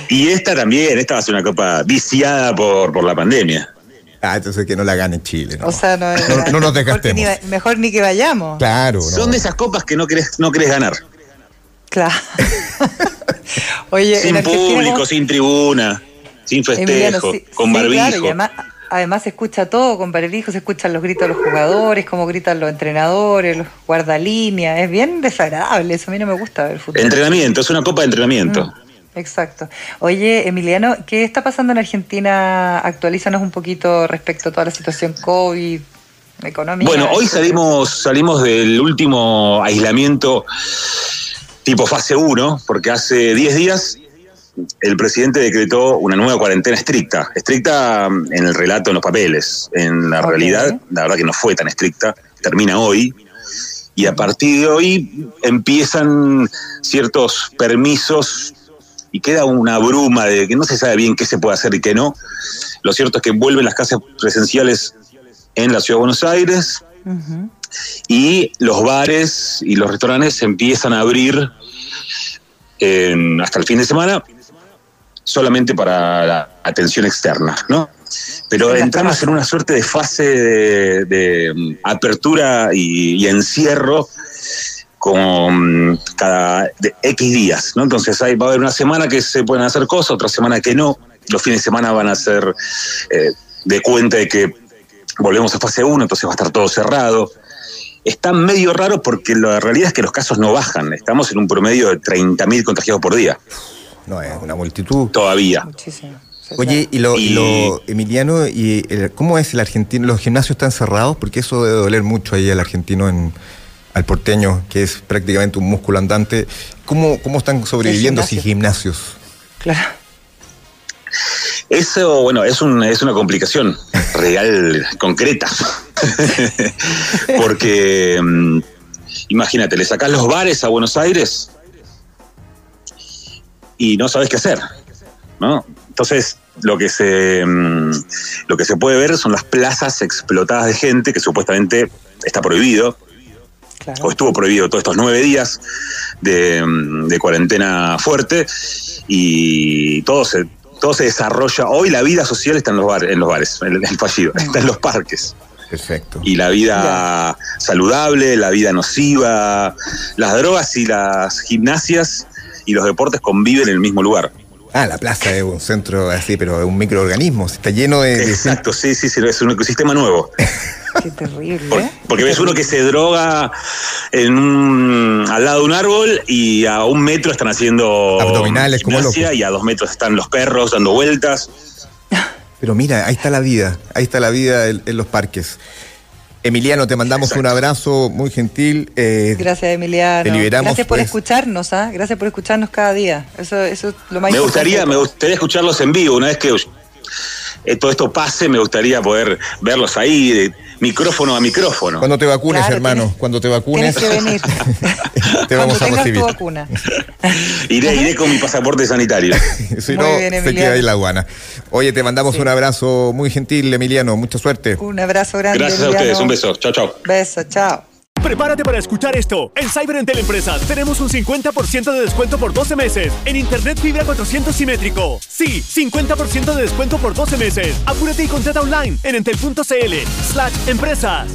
Y esta también, esta va a ser una copa viciada por, por la pandemia. Ah, entonces que no la gane Chile. ¿no? O sea, no, no, nos desgastemos. Mejor ni, mejor ni, que vayamos. Claro. Son de esas copas que no querés, no querés ganar. Claro. Oye, sin público, sin tribuna, sin festejo, con barbijo. además, se escucha todo con barbijo, se escuchan los gritos de los jugadores, cómo gritan los entrenadores, los guardalíneas. Es bien desagradable, eso a mí no me gusta ver fútbol. Entrenamiento, es una copa de entrenamiento. Mm. Exacto. Oye, Emiliano, ¿qué está pasando en Argentina? Actualízanos un poquito respecto a toda la situación COVID, económica. Bueno, hoy salimos, salimos del último aislamiento tipo fase 1, porque hace 10 días el presidente decretó una nueva cuarentena estricta, estricta en el relato, en los papeles. En la realidad, la verdad que no fue tan estricta, termina hoy. Y a partir de hoy empiezan ciertos permisos y queda una bruma de que no se sabe bien qué se puede hacer y qué no. Lo cierto es que vuelven las casas presenciales en la ciudad de Buenos Aires y los bares y los restaurantes empiezan a abrir hasta el fin de semana solamente para la atención externa, ¿no? Pero entramos en una suerte de fase de, mm, apertura y encierro con cada X días, ¿no? Entonces ahí va a haber una semana que se pueden hacer cosas, otra semana que no. Los fines de semana van a ser eh, de cuenta de que volvemos a fase 1, entonces va a estar todo cerrado. Está medio raro porque la realidad es que los casos no bajan. Estamos en un promedio de 30.000 contagiados por día. No, es una multitud. Todavía. Muchísimo. Oye, y lo, lo Emiliano, y ¿cómo es el argentino? ¿Los gimnasios están cerrados? Porque eso debe doler mucho ahí al argentino en, al porteño, que es prácticamente un músculo andante. ¿Cómo, cómo están sobreviviendo sin gimnasios? Claro. Eso, bueno, es, un, es una complicación real, concreta. Porque, mm, imagínate, le sacás los bares a Buenos Aires y no sabes qué hacer, ¿no? Entonces, lo que se mm, lo que se puede ver son las plazas explotadas de gente que supuestamente está prohibido o estuvo prohibido todos estos nueve días de, cuarentena fuerte y todo se, todo se desarrolla. Hoy la vida social está en los, bares, en los bares, el, fallido, mm. está en los parques. Perfecto. Y la vida saludable, la vida nociva, las drogas y las gimnasias y los deportes conviven en el mismo lugar. Ah, la plaza es un centro así, pero es un microorganismo, está lleno de... Exacto, sí, sí, sí, es un ecosistema nuevo. Qué terrible. porque ves uno que se droga en un, al lado de un árbol y a un metro están haciendo abdominales como locos. Y a dos metros están los perros dando vueltas. Pero mira, ahí está la vida, ahí está la vida en, los parques. Emiliano, te mandamos un abrazo muy gentil. Eh, Gracias, Emiliano. Gracias por pues. escucharnos, ¿ah? Gracias por escucharnos cada día. Eso, eso es lo más me gustaría, me gustaría escucharlos en vivo, una vez que eh, todo esto pase, me gustaría poder verlos ahí, micrófono a micrófono. Cuando te vacunes, hermano, cuando te vacunes. Tienes que venir. te vamos a recibir. Tu vacuna. iré, iré con mi pasaporte sanitario. si no, se queda ahí la guana. Oye, te mandamos un abrazo muy gentil, Emiliano. Mucha suerte. Un abrazo grande. Gracias a ustedes. Un beso. Chao, chao. Beso, chao. Prepárate para escuchar esto. En Cyber Entel Empresas tenemos un 50% de descuento por 12 meses. En Internet Fibra 400 simétrico. Sí, 50% de descuento por 12 meses. Apúrate y contrata online en entel.cl slash empresas.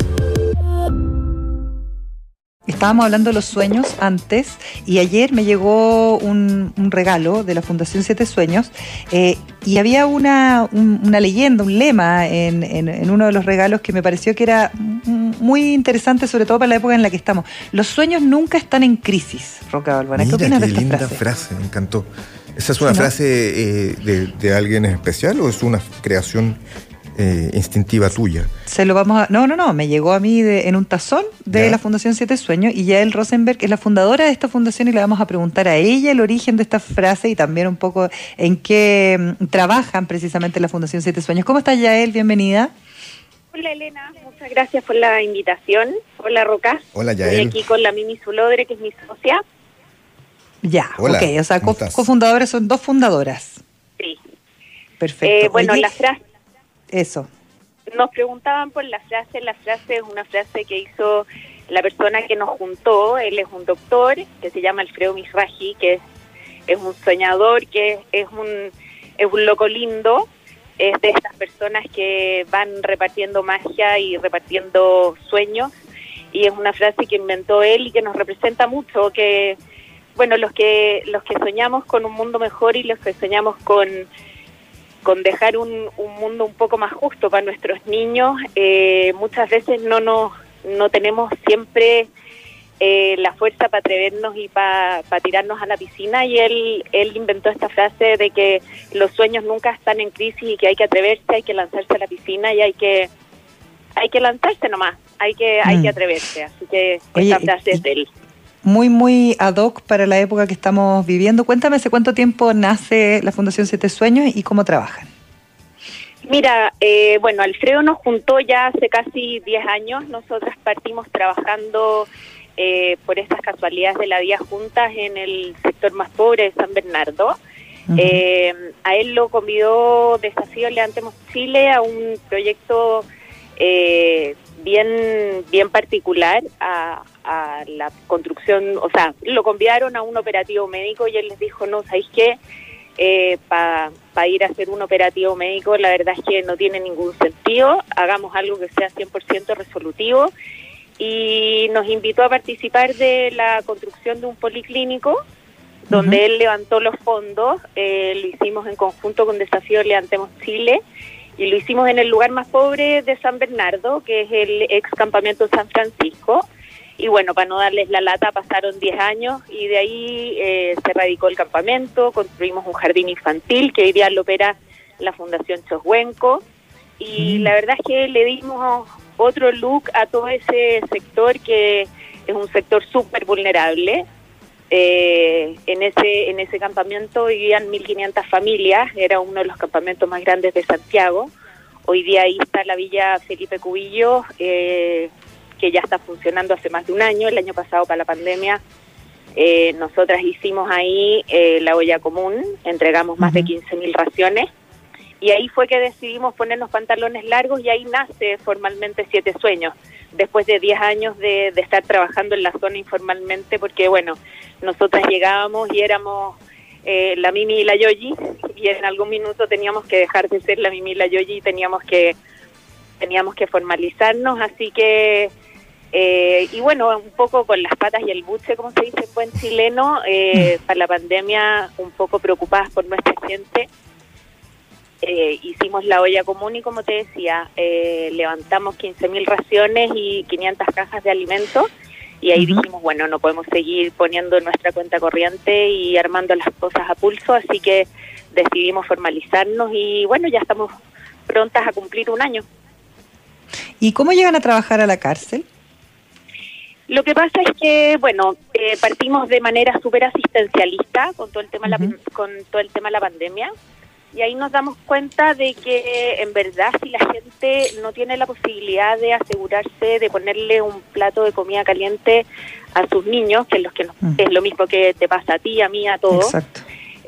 Estábamos hablando de los sueños antes y ayer me llegó un, regalo de la Fundación Siete Sueños eh, y había una, una, leyenda, un lema en, en, uno de los regalos que me pareció que era muy interesante, sobre todo para la época en la que estamos. Los sueños nunca están en crisis, Roca Balbona. ¿Qué opinas de esta linda frase? Me encantó. ¿Esa es una frase eh, de, de, alguien especial o es una creación eh, instintiva tuya. Se lo vamos a. No, no, no. Me llegó a mí en un tazón de la Fundación Siete Sueños y Yael Rosenberg es la fundadora de esta fundación y le vamos a preguntar a ella el origen de esta frase y también un poco en qué mm, trabajan precisamente la Fundación Siete Sueños. ¿Cómo estás, Yael? Bienvenida. Hola Elena, muchas gracias por la invitación. Hola Roca. Hola Yael. Estoy aquí con la Mimi Zulodre, que es mi socia. Ya, ok, o sea, cofundadoras son dos fundadoras. Sí. Perfecto. Eh, bueno, la frase eso. nos preguntaban por la frase, la frase es una frase que hizo la persona que nos juntó, él es un doctor que se llama Alfredo Misraji, que es, es un soñador, que es un, es un loco lindo, es de estas personas que van repartiendo magia y repartiendo sueños, y es una frase que inventó él y que nos representa mucho, que bueno, los que los que soñamos con un mundo mejor y los que soñamos con con dejar un, un mundo un poco más justo para nuestros niños, eh, muchas veces no nos no tenemos siempre eh, la fuerza para atrevernos y para tirarnos a la piscina. Y él él inventó esta frase de que los sueños nunca están en crisis y que hay que atreverse, hay que lanzarse a la piscina y hay que hay que lanzarse nomás, hay que hay que mm. atreverse, así que esta frase es de él muy, muy ad hoc para la época que estamos viviendo. Cuéntame hace cuánto tiempo nace la Fundación Siete Sueños y cómo trabajan. Mira, eh, bueno, Alfredo nos juntó ya hace casi 10 años. Nosotras partimos trabajando eh, por estas casualidades de la vida juntas en el sector más pobre de San Bernardo. Eh, a él lo convidó Desafío Levantemos Chile a un proyecto bien, bien particular a, a la construcción, o sea, lo convidaron a un operativo médico y él les dijo, no, ¿sabéis qué? Eh, Para ir a hacer un operativo médico, la verdad es que no tiene ningún sentido, hagamos algo que sea 100% resolutivo y nos invitó a participar de la construcción de un policlínico donde él levantó los fondos, eh, lo hicimos en conjunto con Desafío Levantemos Chile y lo hicimos en el lugar más pobre de San Bernardo, que es el ex campamento San Francisco. Y bueno, para no darles la lata, pasaron 10 años y de ahí eh, se radicó el campamento, construimos un jardín infantil que hoy día lo opera la Fundación Choshuenco. Y mm. la verdad es que le dimos otro look a todo ese sector que es un sector súper vulnerable. Eh, en ese en ese campamento vivían 1.500 familias, era uno de los campamentos más grandes de Santiago. Hoy día ahí está la Villa Felipe Cubillo, eh, que ya está funcionando hace más de un año. El año pasado, para la pandemia, eh, nosotras hicimos ahí eh, la olla común, entregamos más de 15.000 raciones. Y ahí fue que decidimos ponernos pantalones largos y ahí nace formalmente Siete Sueños, después de 10 años de, estar trabajando en la zona informalmente, porque bueno, nosotras llegábamos y éramos eh, la Mimi y la Yoyi, y en algún minuto teníamos que dejar de ser la Mimi y la Yoyi y teníamos que, teníamos que formalizarnos, así que eh, y bueno, un poco con las patas y el buche, como se dice en buen chileno, eh, mm. para la pandemia un poco preocupadas por nuestra gente. Eh, hicimos la olla común y como te decía, levantamos 15.000 raciones y 500 cajas de alimentos y ahí dijimos, bueno, no podemos seguir poniendo nuestra cuenta corriente y armando las cosas a pulso, así que decidimos formalizarnos y bueno, ya estamos prontas a cumplir un año. ¿Y cómo llegan a trabajar a la cárcel? Lo que pasa es que, bueno, eh, partimos de manera súper asistencialista con todo el tema, la, con todo el tema de la pandemia y ahí nos damos cuenta de que en verdad si la gente no tiene la posibilidad de asegurarse de ponerle un plato de comida caliente a sus niños, que es, los que es lo mismo que te pasa a ti, a mí, a todos.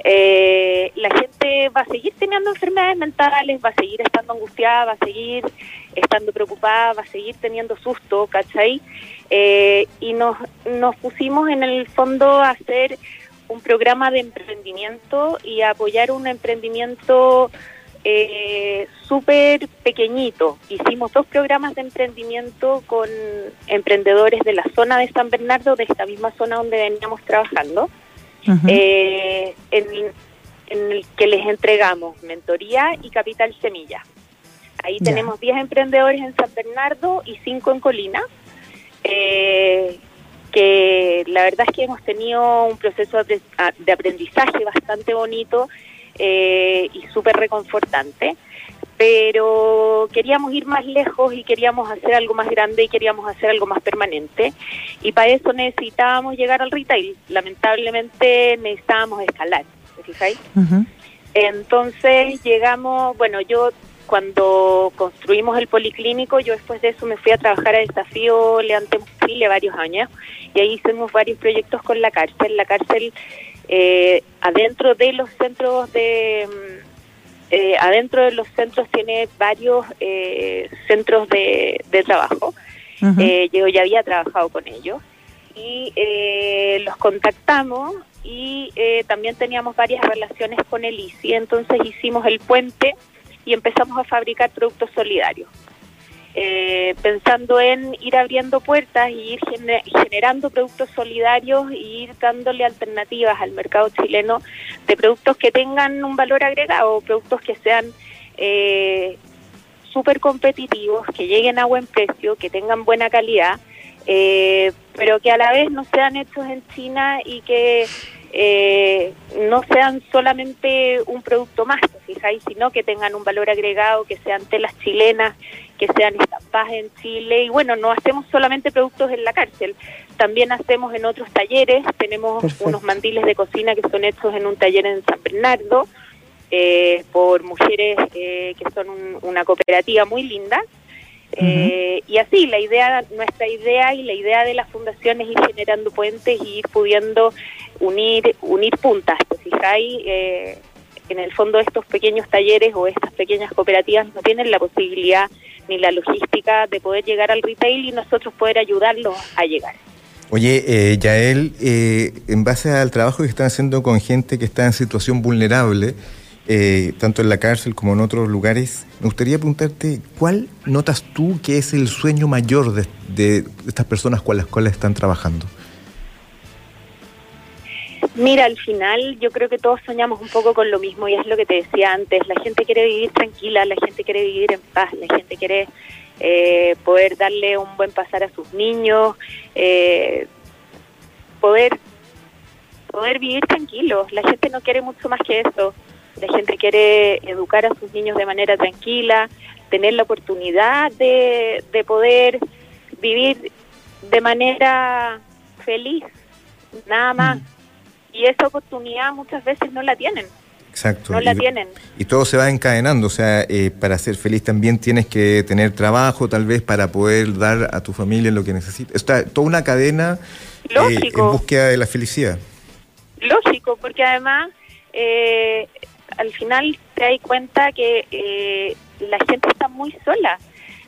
Eh, la gente va a seguir teniendo enfermedades mentales, va a seguir estando angustiada, va a seguir estando preocupada, va a seguir teniendo susto, ¿cachai? Eh, y nos, nos pusimos en el fondo a hacer un programa de emprendimiento y a apoyar un emprendimiento eh, súper pequeñito. Hicimos dos programas de emprendimiento con emprendedores de la zona de San Bernardo, de esta misma zona donde veníamos trabajando, eh, en, el que les entregamos mentoría y capital semilla. Ahí tenemos 10 emprendedores en San Bernardo y 5 en Colina eh, que la verdad es que hemos tenido un proceso de, aprendizaje bastante bonito eh, y súper reconfortante, pero queríamos ir más lejos y queríamos hacer algo más grande y queríamos hacer algo más permanente y para eso necesitábamos llegar al retail. Lamentablemente necesitábamos escalar, ¿te fijáis? Entonces llegamos, bueno, yo cuando construimos el policlínico, yo después de eso me fui a trabajar a Desafío Leante Chile varios años y ahí hicimos varios proyectos con la cárcel. La cárcel, eh, adentro de los centros de, eh, adentro de los centros tiene varios eh, centros de, trabajo. yo ya había trabajado con ellos y los contactamos y también teníamos varias relaciones con el ICI. Entonces hicimos el puente y empezamos a fabricar productos solidarios. Eh, pensando en ir abriendo puertas y ir generando productos solidarios y ir dándole alternativas al mercado chileno de productos que tengan un valor agregado, productos que sean eh, súper competitivos, que lleguen a buen precio, que tengan buena calidad, eh, pero que a la vez no sean hechos en China y que eh, no sean solamente un producto más, fijáis, sino que tengan un valor agregado, que sean telas chilenas, que sean estampadas en Chile. Y bueno, no hacemos solamente productos en la cárcel, también hacemos en otros talleres. Tenemos unos mandiles de cocina que son hechos en un taller en San Bernardo eh, por mujeres eh, que son una cooperativa muy linda. Eh, y así, la idea, nuestra idea y la idea de la fundación es ir generando puentes y ir pudiendo unir, unir puntas. Fijáis, eh, en el fondo estos pequeños talleres o estas pequeñas cooperativas no tienen la posibilidad ni la logística de poder llegar al retail y nosotros poder ayudarlos a llegar. Oye, eh, Yael, eh, en base al trabajo que están haciendo con gente que está en situación vulnerable, eh, tanto en la cárcel como en otros lugares, me gustaría preguntarte, ¿cuál notas tú que es el sueño mayor de, estas personas con las cuales están trabajando? Mira, al final yo creo que todos soñamos un poco con lo mismo y es lo que te decía antes, la gente quiere vivir tranquila, la gente quiere vivir en paz, la gente quiere eh, poder darle un buen pasar a sus niños, eh, poder, poder vivir tranquilos, la gente no quiere mucho más que eso, la gente quiere educar a sus niños de manera tranquila, tener la oportunidad de, de poder vivir de manera feliz, nada más. Mm y esa oportunidad muchas veces no la tienen. Exacto. No la tienen. Y todo se va encadenando, o sea, eh, para ser feliz también tienes que tener trabajo, tal vez, para poder dar a tu familia lo que necesitas. Está toda una cadena eh, en búsqueda de la felicidad. Lógico, porque además eh, al final te das cuenta que la gente está muy sola.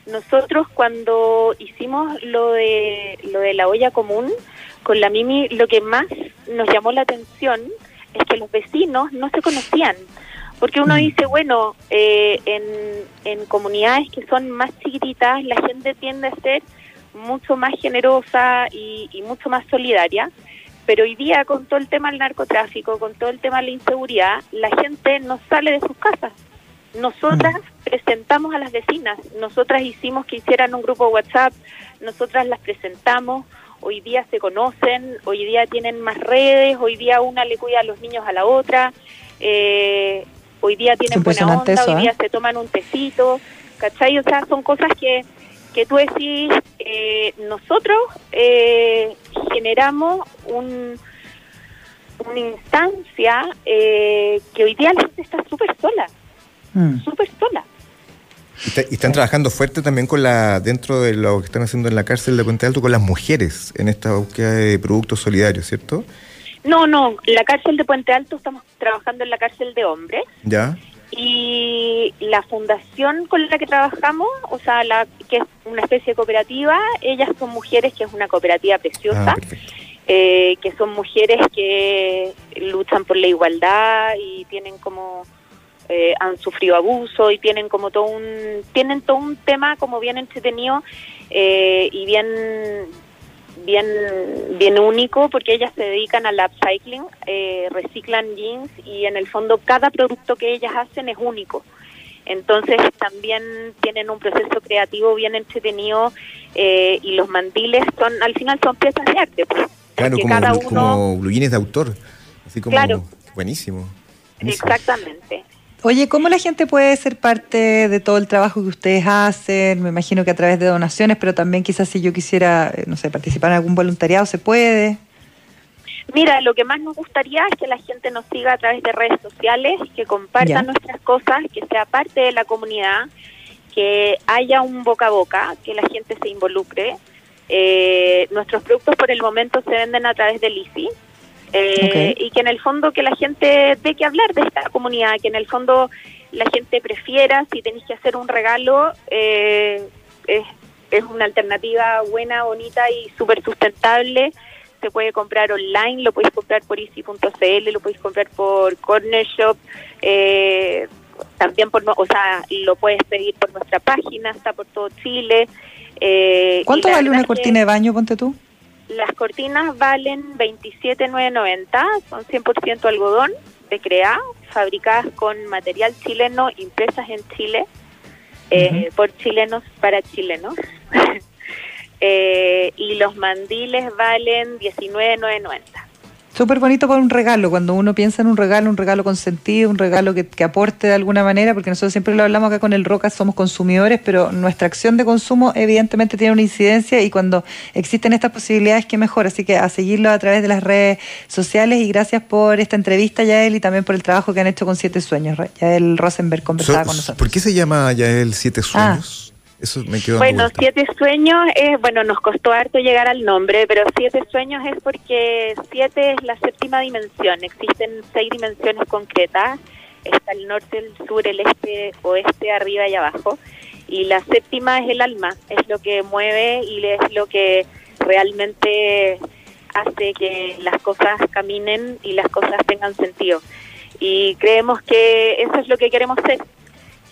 Nosotros cuando hicimos lo de lo de la olla común, con la Mimi lo que más nos llamó la atención es que los vecinos no se conocían. Porque uno mm. dice, bueno, eh, en, en comunidades que son más chiquititas, la gente tiende a ser mucho más generosa y, mucho más solidaria. Pero hoy día, con todo el tema del narcotráfico, con todo el tema de la inseguridad, la gente no sale de sus casas. Nosotras mm. presentamos a las vecinas, nosotras hicimos que hicieran un grupo WhatsApp, nosotras las presentamos, hoy día se conocen, hoy día tienen más redes, hoy día una le cuida a los niños a la otra, eh, hoy día tienen buena onda, hoy día ¿eh? se toman un tecito, ¿cachai? O sea, son cosas que, que tú decís, eh, nosotros generamos un, una instancia que hoy día la gente está súper sola, mm. súper sola. Y, están trabajando fuerte también con la dentro de lo que están haciendo en la cárcel de Puente Alto con las mujeres en esta búsqueda de productos solidarios, ¿cierto? No, no, la cárcel de Puente Alto estamos trabajando en la cárcel de hombres. Ya. Y la fundación con la que trabajamos, o sea, la que es una especie de cooperativa, ellas son mujeres que es una cooperativa preciosa. Ah, eh, que son mujeres que luchan por la igualdad y tienen como eh, han sufrido abuso y tienen como todo un tienen todo un tema como bien entretenido eh, y bien bien bien único porque ellas se dedican al upcycling eh, reciclan jeans y en el fondo cada producto que ellas hacen es único entonces también tienen un proceso creativo bien entretenido y los mandiles son al final son piezas de arte pues, claro como, cada uno de autor así como claro. buenísimo. exactamente Oye, ¿cómo la gente puede ser parte de todo el trabajo que ustedes hacen? Me imagino que a través de donaciones, pero también quizás si yo quisiera, eh, no sé, participar en algún voluntariado, ¿se puede? Mira, lo que más nos gustaría es que la gente nos siga a través de redes sociales, que comparta nuestras cosas, que sea parte de la comunidad, que haya un boca a boca, que la gente se involucre. Eh, nuestros productos por el momento se venden a través del ICI, Eh, y que en el fondo que la gente dé que hablar de esta comunidad, que en el fondo la gente prefiera, si tenéis que hacer un regalo, eh, es, es una alternativa buena, bonita y súper sustentable. Se puede comprar online, lo podéis comprar por easy.cl, lo podéis comprar por Corner Shop, eh, también por, o sea, lo puedes pedir por nuestra página, está por todo Chile. Eh, ¿Cuánto vale una cortina de baño, ponte tú? Las cortinas valen 27,990, son 100% algodón de CREA, fabricadas con material chileno, impresas en Chile, eh, por chilenos para chilenos. eh, y los mandiles valen 19,990. Súper bonito para un regalo, cuando uno piensa en un regalo, un regalo con sentido, un regalo que, aporte de alguna manera, porque nosotros siempre lo hablamos acá con el Roca, somos consumidores, pero nuestra acción de consumo evidentemente tiene una incidencia y cuando existen estas posibilidades, que mejor. Así que a seguirlo a través de las redes sociales y gracias por esta entrevista, Yael, y también por el trabajo que han hecho con Siete Sueños. Yael Rosenberg conversaba con nosotros. ¿Por qué se llama Yael Siete ah. Sueños? Bueno, Siete Sueños es, bueno, nos costó harto llegar al nombre, pero Siete Sueños es porque siete es la séptima dimensión. Existen seis dimensiones concretas. Está el norte, el sur, el este, oeste, arriba y abajo. Y la séptima es el alma, es lo que mueve y es lo que realmente hace que las cosas caminen y las cosas tengan sentido. Y creemos que eso es lo que queremos ser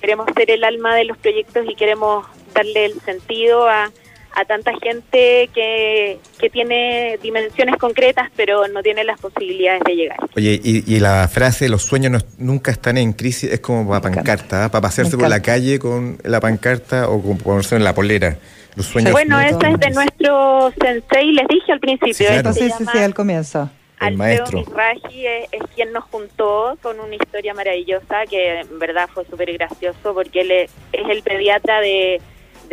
queremos ser el alma de los proyectos y queremos darle el sentido a, a tanta gente que, que, tiene dimensiones concretas pero no tiene las posibilidades de llegar. Oye, y, la frase los sueños nunca están en crisis es como para pancarta, ¿ah? para pasearse por la calle con la pancarta o con ponerse en la polera. Los sueños bueno, eso es de nuestro sensei, les dije al principio. Sí, sí, sí, al comienzo. Alfredo Misraji es, quien nos juntó con una historia maravillosa que en verdad fue súper gracioso porque él es, el pediatra de,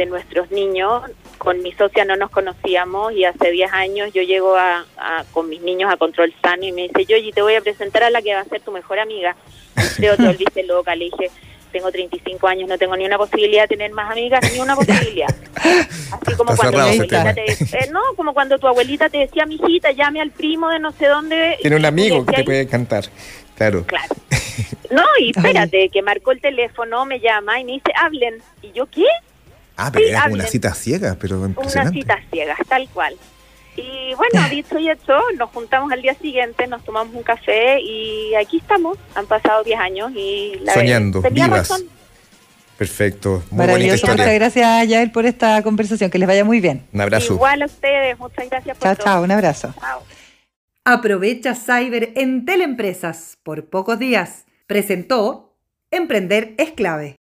nuestros niños. Con mi socia no nos conocíamos y hace 10 años yo llego a, con mis niños a Control Sano y me dice, yo te voy a presentar a la que va a ser tu mejor amiga. Alfredo, te volviste loca. Le dije, tengo 35 años, no tengo ni una posibilidad de tener más amigas, ni una posibilidad. Así como cuando, tu abuelita te, eh, no, como cuando tu abuelita te decía, mijita, llame al primo de no sé dónde. Tiene un amigo que te puede cantar, claro. Claro. No, y espérate, que marcó el teléfono, me llama y me dice, hablen. ¿Y yo qué? Ah, pero era una cita ciega, pero impresionante. Una cita ciega, tal cual. Y bueno, dicho y hecho, nos juntamos al día siguiente, nos tomamos un café y aquí estamos. Han pasado 10 años y la Soñando, vivas. Perfecto. Muy Maravilloso. Muchas gracias, Yael, por esta conversación. Que les vaya muy bien. Un abrazo. Igual a ustedes. Muchas gracias por Chao, chao. Un abrazo. Chao. Aprovecha Cyber en Teleempresas por pocos días. Presentó Emprender es clave.